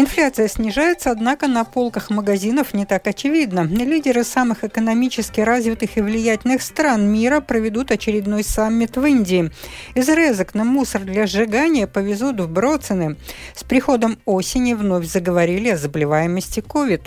Инфляция снижается, однако на полках магазинов не так очевидно. Лидеры самых экономически развитых и влиятельных стран мира проведут очередной саммит в Индии. Из резок на мусор для сжигания повезут в Броцены. С приходом осени вновь заговорили о заболеваемости COVID.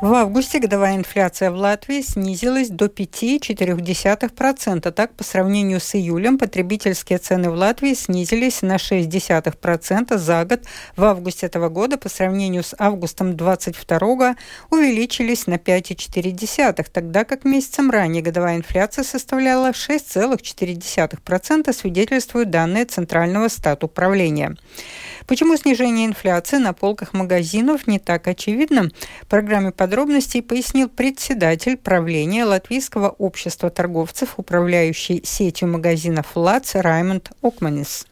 В августе годовая инфляция в Латвии снизилась до 5,4%. Так, по сравнению с июлем, потребительские цены в Латвии снизились на 0,6% за год. В августе этого года по сравнению с августом 2022 увеличились на 5,4%, тогда как месяцем ранее годовая инфляция составляла 6,4%, свидетельствуют данные Центрального стат управления. Почему снижение инфляции на полках магазинов не так очевидно? В программе подробностей пояснил председатель правления Латвийского общества торговцев, управляющий сетью магазинов ЛАЦ Раймонд Окманис.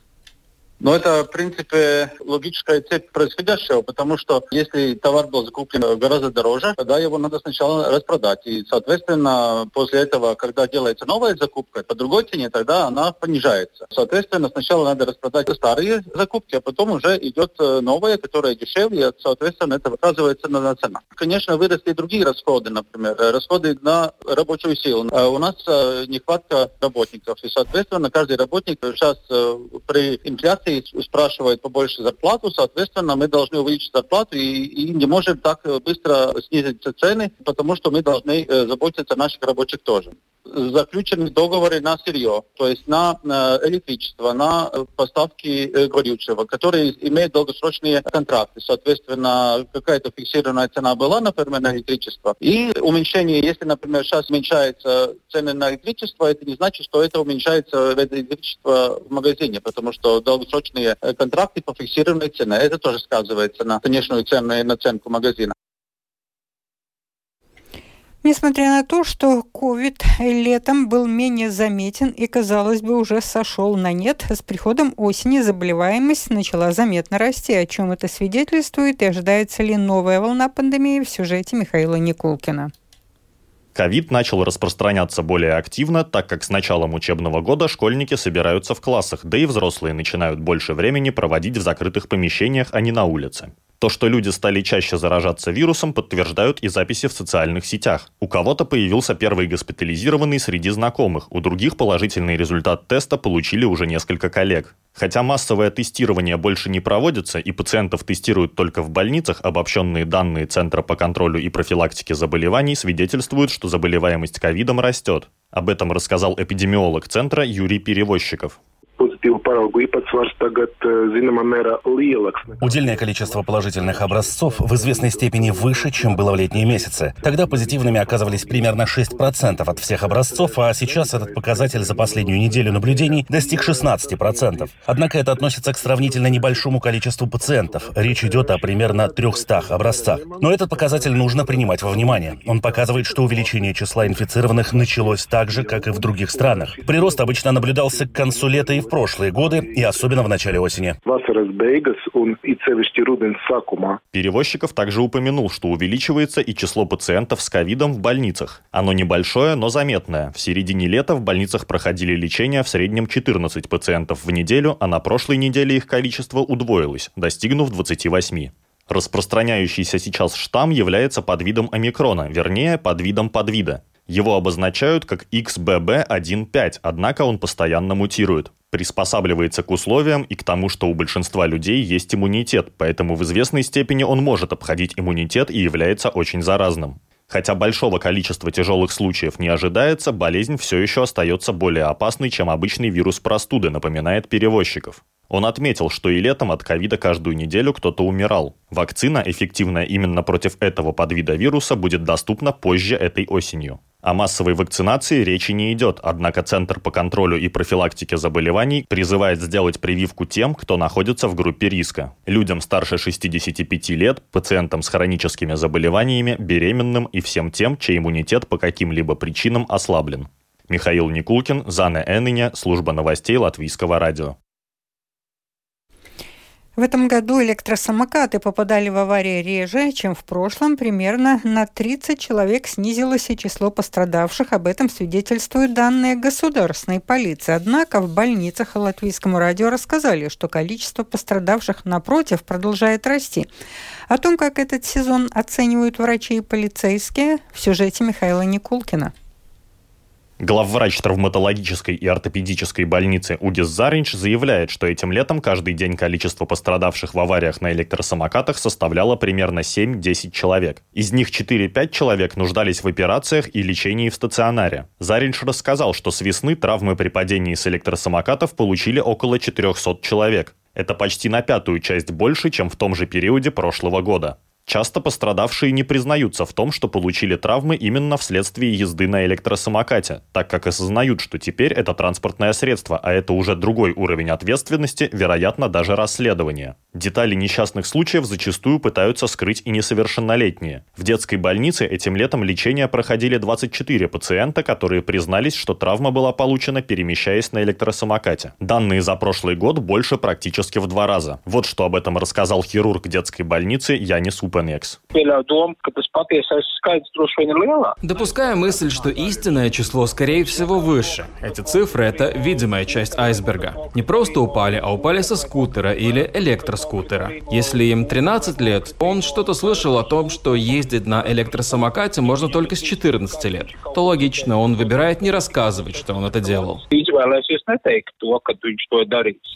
Но это, в принципе, логическая цепь происходящего, потому что если товар был закуплен гораздо дороже, тогда его надо сначала распродать. И, соответственно, после этого, когда делается новая закупка по другой цене, тогда она понижается. Соответственно, сначала надо распродать старые закупки, а потом уже идет э, новая, которая дешевле, и, соответственно, это оказывается на цена. Конечно, выросли другие расходы, например, расходы на рабочую силу. А у нас э, нехватка работников, и, соответственно, каждый работник сейчас э, при инфляции инфляции спрашивает побольше зарплату, соответственно, мы должны увеличить зарплату и, и не можем так быстро снизить цены, потому что мы должны э, заботиться о наших рабочих тоже заключены договоры на сырье, то есть на электричество, на поставки э, горючего, которые имеют долгосрочные контракты. Соответственно, какая-то фиксированная цена была, например, на электричество. И уменьшение, если, например, сейчас уменьшается цены на электричество, это не значит, что это уменьшается электричество в магазине, потому что долгосрочные э, контракты по фиксированной цене, это тоже сказывается на конечную цену и наценку магазина. Несмотря на то, что COVID летом был менее заметен и, казалось бы, уже сошел на нет, с приходом осени заболеваемость начала заметно расти, о чем это свидетельствует и ожидается ли новая волна пандемии в сюжете Михаила Никулкина. Ковид начал распространяться более активно, так как с началом учебного года школьники собираются в классах, да и взрослые начинают больше времени проводить в закрытых помещениях, а не на улице. То, что люди стали чаще заражаться вирусом, подтверждают и записи в социальных сетях. У кого-то появился первый госпитализированный среди знакомых, у других положительный результат теста получили уже несколько коллег. Хотя массовое тестирование больше не проводится и пациентов тестируют только в больницах, обобщенные данные Центра по контролю и профилактике заболеваний свидетельствуют, что заболеваемость ковидом растет. Об этом рассказал эпидемиолог Центра Юрий Перевозчиков lielāks. Удельное количество положительных образцов в известной степени выше, чем было в летние месяцы. Тогда позитивными оказывались примерно 6% от всех образцов, а сейчас этот показатель за последнюю неделю наблюдений достиг 16%. Однако это относится к сравнительно небольшому количеству пациентов. Речь идет о примерно 300 образцах. Но этот показатель нужно принимать во внимание. Он показывает, что увеличение числа инфицированных началось так же, как и в других странах. Прирост обычно наблюдался к концу лета и в прошлые годы, и особенно в начале осени. Перевозчиков также упомянул, что увеличивается и число пациентов с ковидом в больницах. Оно небольшое, но заметное. В середине лета в больницах проходили лечение в среднем 14 пациентов в неделю, а на прошлой неделе их количество удвоилось, достигнув 28. Распространяющийся сейчас штамм является подвидом омикрона, вернее, подвидом подвида. Его обозначают как XBB1.5, однако он постоянно мутирует. Приспосабливается к условиям и к тому, что у большинства людей есть иммунитет, поэтому в известной степени он может обходить иммунитет и является очень заразным. Хотя большого количества тяжелых случаев не ожидается, болезнь все еще остается более опасной, чем обычный вирус простуды, напоминает перевозчиков. Он отметил, что и летом от ковида каждую неделю кто-то умирал. Вакцина, эффективная именно против этого подвида вируса, будет доступна позже этой осенью. О массовой вакцинации речи не идет, однако Центр по контролю и профилактике заболеваний призывает сделать прививку тем, кто находится в группе риска. Людям старше 65 лет, пациентам с хроническими заболеваниями, беременным и всем тем, чей иммунитет по каким-либо причинам ослаблен. Михаил Никулкин, Зана Эннине, служба новостей Латвийского радио. В этом году электросамокаты попадали в аварии реже, чем в прошлом. Примерно на 30 человек снизилось и число пострадавших. Об этом свидетельствуют данные государственной полиции. Однако в больницах Латвийскому радио рассказали, что количество пострадавших, напротив, продолжает расти. О том, как этот сезон оценивают врачи и полицейские, в сюжете Михаила Никулкина. Главврач травматологической и ортопедической больницы Удис Заринч заявляет, что этим летом каждый день количество пострадавших в авариях на электросамокатах составляло примерно 7-10 человек. Из них 4-5 человек нуждались в операциях и лечении в стационаре. Заринч рассказал, что с весны травмы при падении с электросамокатов получили около 400 человек. Это почти на пятую часть больше, чем в том же периоде прошлого года. Часто пострадавшие не признаются в том, что получили травмы именно вследствие езды на электросамокате, так как осознают, что теперь это транспортное средство, а это уже другой уровень ответственности, вероятно, даже расследования. Детали несчастных случаев зачастую пытаются скрыть и несовершеннолетние. В детской больнице этим летом лечение проходили 24 пациента, которые признались, что травма была получена, перемещаясь на электросамокате. Данные за прошлый год больше практически в два раза. Вот что об этом рассказал хирург детской больницы Янис Уп Купенекс. Допускаю мысль, что истинное число, скорее всего, выше. Эти цифры — это видимая часть айсберга. Не просто упали, а упали со скутера или электроскутера. Если им 13 лет, он что-то слышал о том, что ездить на электросамокате можно только с 14 лет. То логично, он выбирает не рассказывать, что он это делал.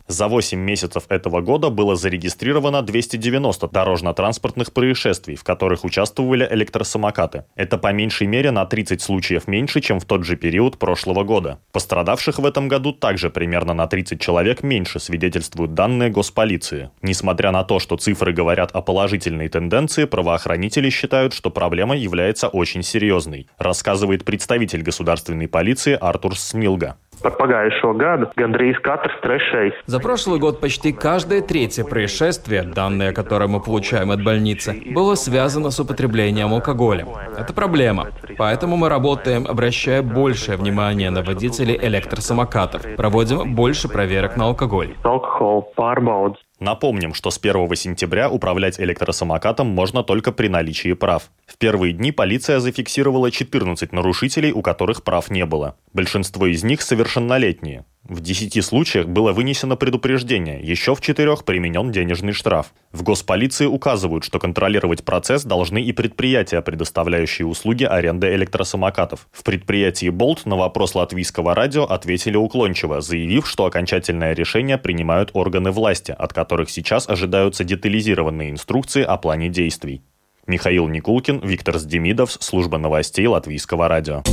За 8 месяцев этого года было зарегистрировано 290 дорожно-транспортных происшествий происшествий, в которых участвовали электросамокаты. Это по меньшей мере на 30 случаев меньше, чем в тот же период прошлого года. Пострадавших в этом году также примерно на 30 человек меньше, свидетельствуют данные госполиции. Несмотря на то, что цифры говорят о положительной тенденции, правоохранители считают, что проблема является очень серьезной, рассказывает представитель государственной полиции Артур Смилга. Par pagājušo gadu gandrīz katrs trešais. За прошлый год почти каждое третье происшествие, данные, которые мы получаем от больницы, было связано с употреблением алкоголя. Это проблема. Поэтому мы работаем, обращая большее внимание на водителей электросамокатов. Проводим больше проверок на алкоголь. Напомним, что с 1 сентября управлять электросамокатом можно только при наличии прав. В первые дни полиция зафиксировала 14 нарушителей, у которых прав не было. Большинство из них совершеннолетние. В 10 случаях было вынесено предупреждение, еще в четырех применен денежный штраф. В госполиции указывают, что контролировать процесс должны и предприятия, предоставляющие услуги аренды электросамокатов. В предприятии «Болт» на вопрос латвийского радио ответили уклончиво, заявив, что окончательное решение принимают органы власти, от которых сейчас ожидаются детализированные инструкции о плане действий. Михаил Никулкин, Виктор Сдемидов, служба новостей Латвийского радио.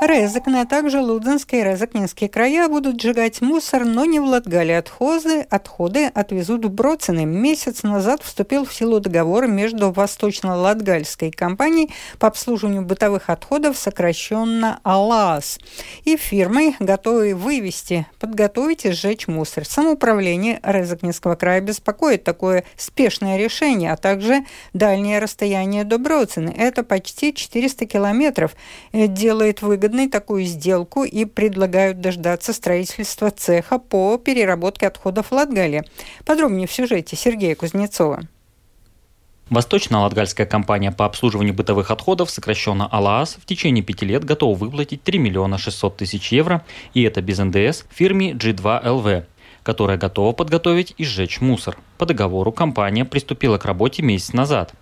Резекне, а также Лудзенские и Резакнинские края будут сжигать мусор, но не в Латгале. Отходы, отходы отвезут в Броцины. Месяц назад вступил в силу договор между Восточно-Латгальской компанией по обслуживанию бытовых отходов, сокращенно АЛАС, и фирмой, готовой вывести, подготовить и сжечь мусор. Самоуправление Резакнинского края беспокоит такое спешное решение, а также дальнее расстояние до Броцины. Это почти 400 километров. Делает выгодно выгодной такую сделку и предлагают дождаться строительства цеха по переработке отходов Латгалии. Подробнее в сюжете Сергея Кузнецова. Восточно-Латгальская компания по обслуживанию бытовых отходов, сокращенно АЛААС, в течение пяти лет готова выплатить 3 миллиона 600 тысяч евро, и это без НДС, фирме G2LV, которая готова подготовить и сжечь мусор. По договору компания приступила к работе месяц назад.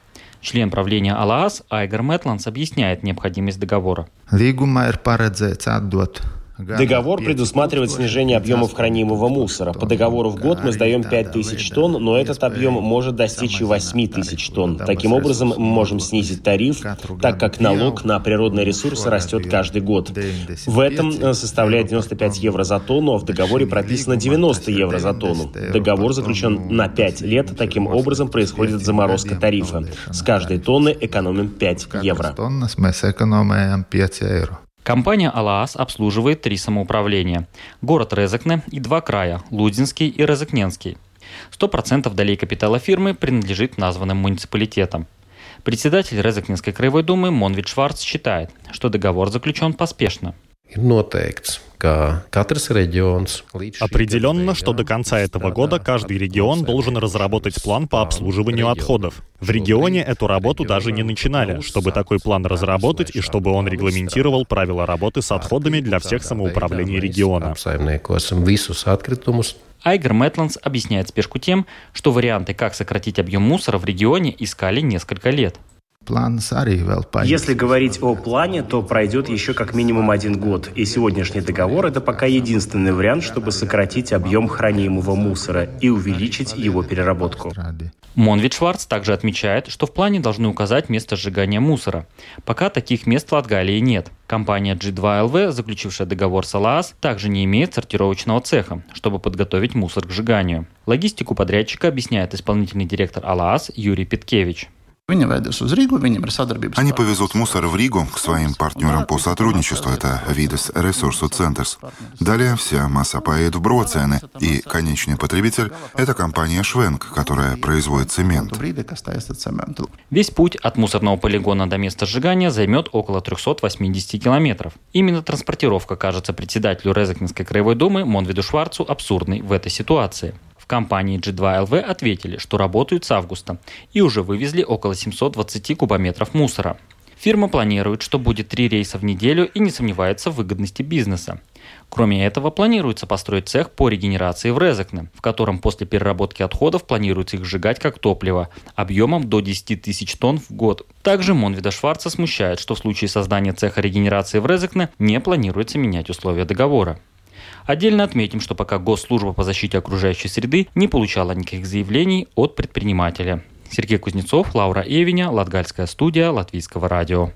Член правления АЛААС Айгар Мэтландс объясняет необходимость договора. Līgumā ir paredzēts atdot Договор предусматривает снижение объемов хранимого мусора. По договору в год мы сдаем 5 тысяч тонн, но этот объем может достичь и 8 тысяч тонн. Таким образом, мы можем снизить тариф, так как налог на природные ресурсы растет каждый год. В этом э, составляет 95 евро за тонну, а в договоре прописано 90 евро за тонну. Договор заключен на 5 лет, таким образом происходит заморозка тарифа. С каждой тонны экономим 5 евро. Компания «Алаас» обслуживает три самоуправления – город Резакне и два края – Лудинский и Резакненский. 100% долей капитала фирмы принадлежит названным муниципалитетам. Председатель Резакненской краевой думы Монвит Шварц считает, что договор заключен поспешно. Определенно, что до конца этого года каждый регион должен разработать план по обслуживанию отходов. В регионе эту работу даже не начинали, чтобы такой план разработать и чтобы он регламентировал правила работы с отходами для всех самоуправлений региона. Айгер Мэтландс объясняет спешку тем, что варианты, как сократить объем мусора в регионе, искали несколько лет. Если говорить о плане, то пройдет еще как минимум один год, и сегодняшний договор – это пока единственный вариант, чтобы сократить объем хранимого мусора и увеличить его переработку. Монвит Шварц также отмечает, что в плане должны указать место сжигания мусора. Пока таких мест в Латгалии нет. Компания G2LV, заключившая договор с АЛААС, также не имеет сортировочного цеха, чтобы подготовить мусор к сжиганию. Логистику подрядчика объясняет исполнительный директор АЛААС Юрий Они повезут мусор в Ригу к своим партнерам по сотрудничеству. Это Видес Ресурсу Центерс. Далее вся масса поедет в Броцены. И конечный потребитель — это компания Швенк, которая производит цемент. Весь путь от мусорного полигона до места сжигания займет около 380 километров. Именно транспортировка кажется председателю Резакнинской краевой думы Монвиду Шварцу абсурдной в этой ситуации компании G2LV ответили, что работают с августа и уже вывезли около 720 кубометров мусора. Фирма планирует, что будет три рейса в неделю и не сомневается в выгодности бизнеса. Кроме этого, планируется построить цех по регенерации в Резекне, в котором после переработки отходов планируется их сжигать как топливо, объемом до 10 тысяч тонн в год. Также Монвида Шварца смущает, что в случае создания цеха регенерации в Резекне не планируется менять условия договора. Отдельно отметим, что пока Госслужба по защите окружающей среды не получала никаких заявлений от предпринимателя. Сергей Кузнецов, Лаура Эвиня, Латгальская студия Латвийского радио.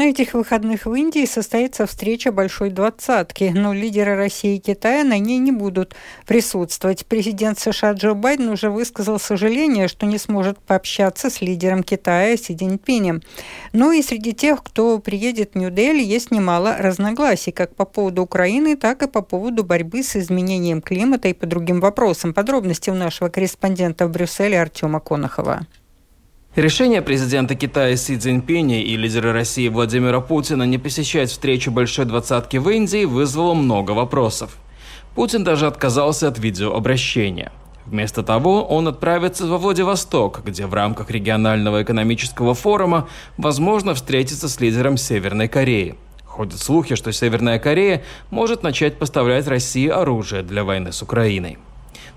На этих выходных в Индии состоится встреча Большой Двадцатки, но лидеры России и Китая на ней не будут присутствовать. Президент США Джо Байден уже высказал сожаление, что не сможет пообщаться с лидером Китая Си Цзиньпинем. Ну и среди тех, кто приедет в Нью-Дели, есть немало разногласий, как по поводу Украины, так и по поводу борьбы с изменением климата и по другим вопросам. Подробности у нашего корреспондента в Брюсселе Артема Конохова. Решение президента Китая Си Цзиньпиня и лидера России Владимира Путина не посещать встречу Большой Двадцатки в Индии вызвало много вопросов. Путин даже отказался от видеообращения. Вместо того, он отправится во Владивосток, где в рамках регионального экономического форума возможно встретиться с лидером Северной Кореи. Ходят слухи, что Северная Корея может начать поставлять России оружие для войны с Украиной.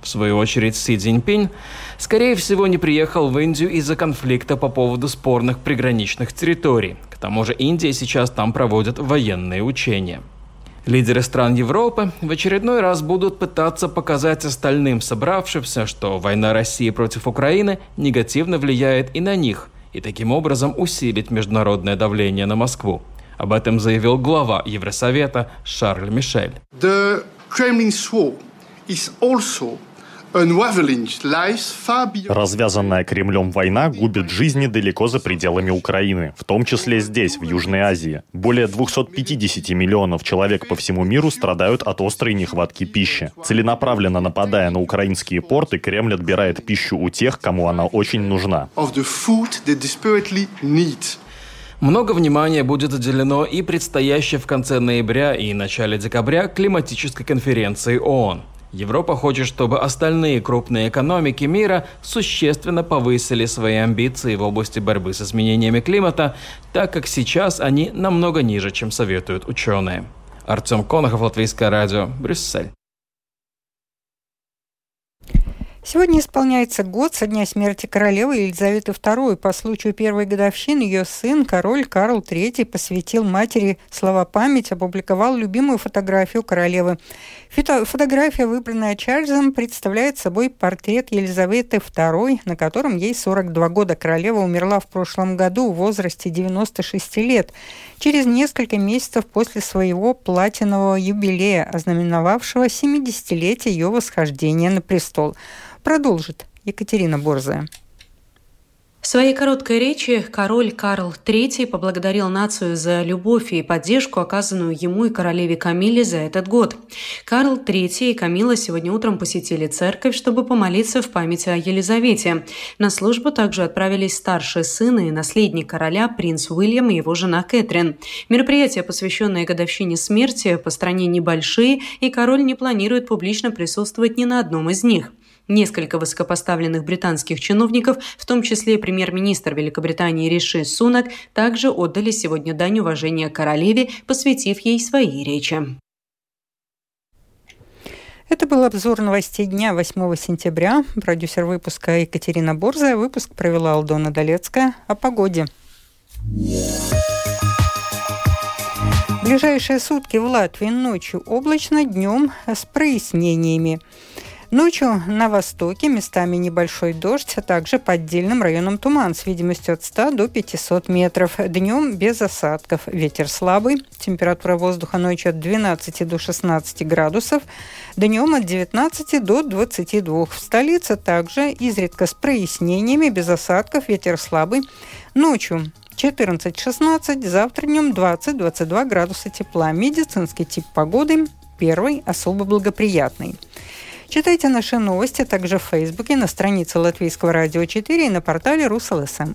В свою очередь, Си Цзиньпинь, скорее всего, не приехал в Индию из-за конфликта по поводу спорных приграничных территорий. К тому же Индия сейчас там проводит военные учения. Лидеры стран Европы в очередной раз будут пытаться показать остальным собравшимся, что война России против Украины негативно влияет и на них, и таким образом усилить международное давление на Москву. Об этом заявил глава Евросовета Шарль Мишель. The Kremlin swore is also Развязанная Кремлем война губит жизни далеко за пределами Украины, в том числе здесь, в Южной Азии. Более 250 миллионов человек по всему миру страдают от острой нехватки пищи. Целенаправленно нападая на украинские порты, Кремль отбирает пищу у тех, кому она очень нужна. Много внимания будет уделено и предстоящей в конце ноября и начале декабря климатической конференции ООН. Европа хочет, чтобы остальные крупные экономики мира существенно повысили свои амбиции в области борьбы с изменениями климата, так как сейчас они намного ниже, чем советуют ученые. Артем Конохов, Латвийское радио, Брюссель. Сегодня исполняется год со дня смерти королевы Елизаветы II. По случаю первой годовщины ее сын, король Карл III, посвятил матери слова память, опубликовал любимую фотографию королевы. Фото фотография, выбранная Чарльзом, представляет собой портрет Елизаветы II, на котором ей 42 года. Королева умерла в прошлом году в возрасте 96 лет, через несколько месяцев после своего платинового юбилея, ознаменовавшего 70-летие ее восхождения на престол продолжит Екатерина Борзая. В своей короткой речи король Карл III поблагодарил нацию за любовь и поддержку, оказанную ему и королеве Камиле за этот год. Карл III и Камила сегодня утром посетили церковь, чтобы помолиться в память о Елизавете. На службу также отправились старший сын и наследник короля принц Уильям и его жена Кэтрин. Мероприятия, посвященные годовщине смерти, по стране небольшие, и король не планирует публично присутствовать ни на одном из них. Несколько высокопоставленных британских чиновников, в том числе премьер-министр Великобритании Риши Сунак, также отдали сегодня дань уважения королеве, посвятив ей свои речи. Это был обзор новостей дня 8 сентября. Продюсер выпуска Екатерина Борзая. Выпуск провела Алдона Долецкая. О погоде. В ближайшие сутки в Латвии ночью облачно, днем с прояснениями. Ночью на востоке местами небольшой дождь, а также по отдельным районам туман с видимостью от 100 до 500 метров. Днем без осадков. Ветер слабый. Температура воздуха ночью от 12 до 16 градусов. Днем от 19 до 22. В столице также изредка с прояснениями, без осадков. Ветер слабый. Ночью 14-16, завтра днем 20-22 градуса тепла. Медицинский тип погоды первый особо благоприятный. Читайте наши новости также в Фейсбуке, на странице Латвийского радио 4 и на портале РусЛСМ.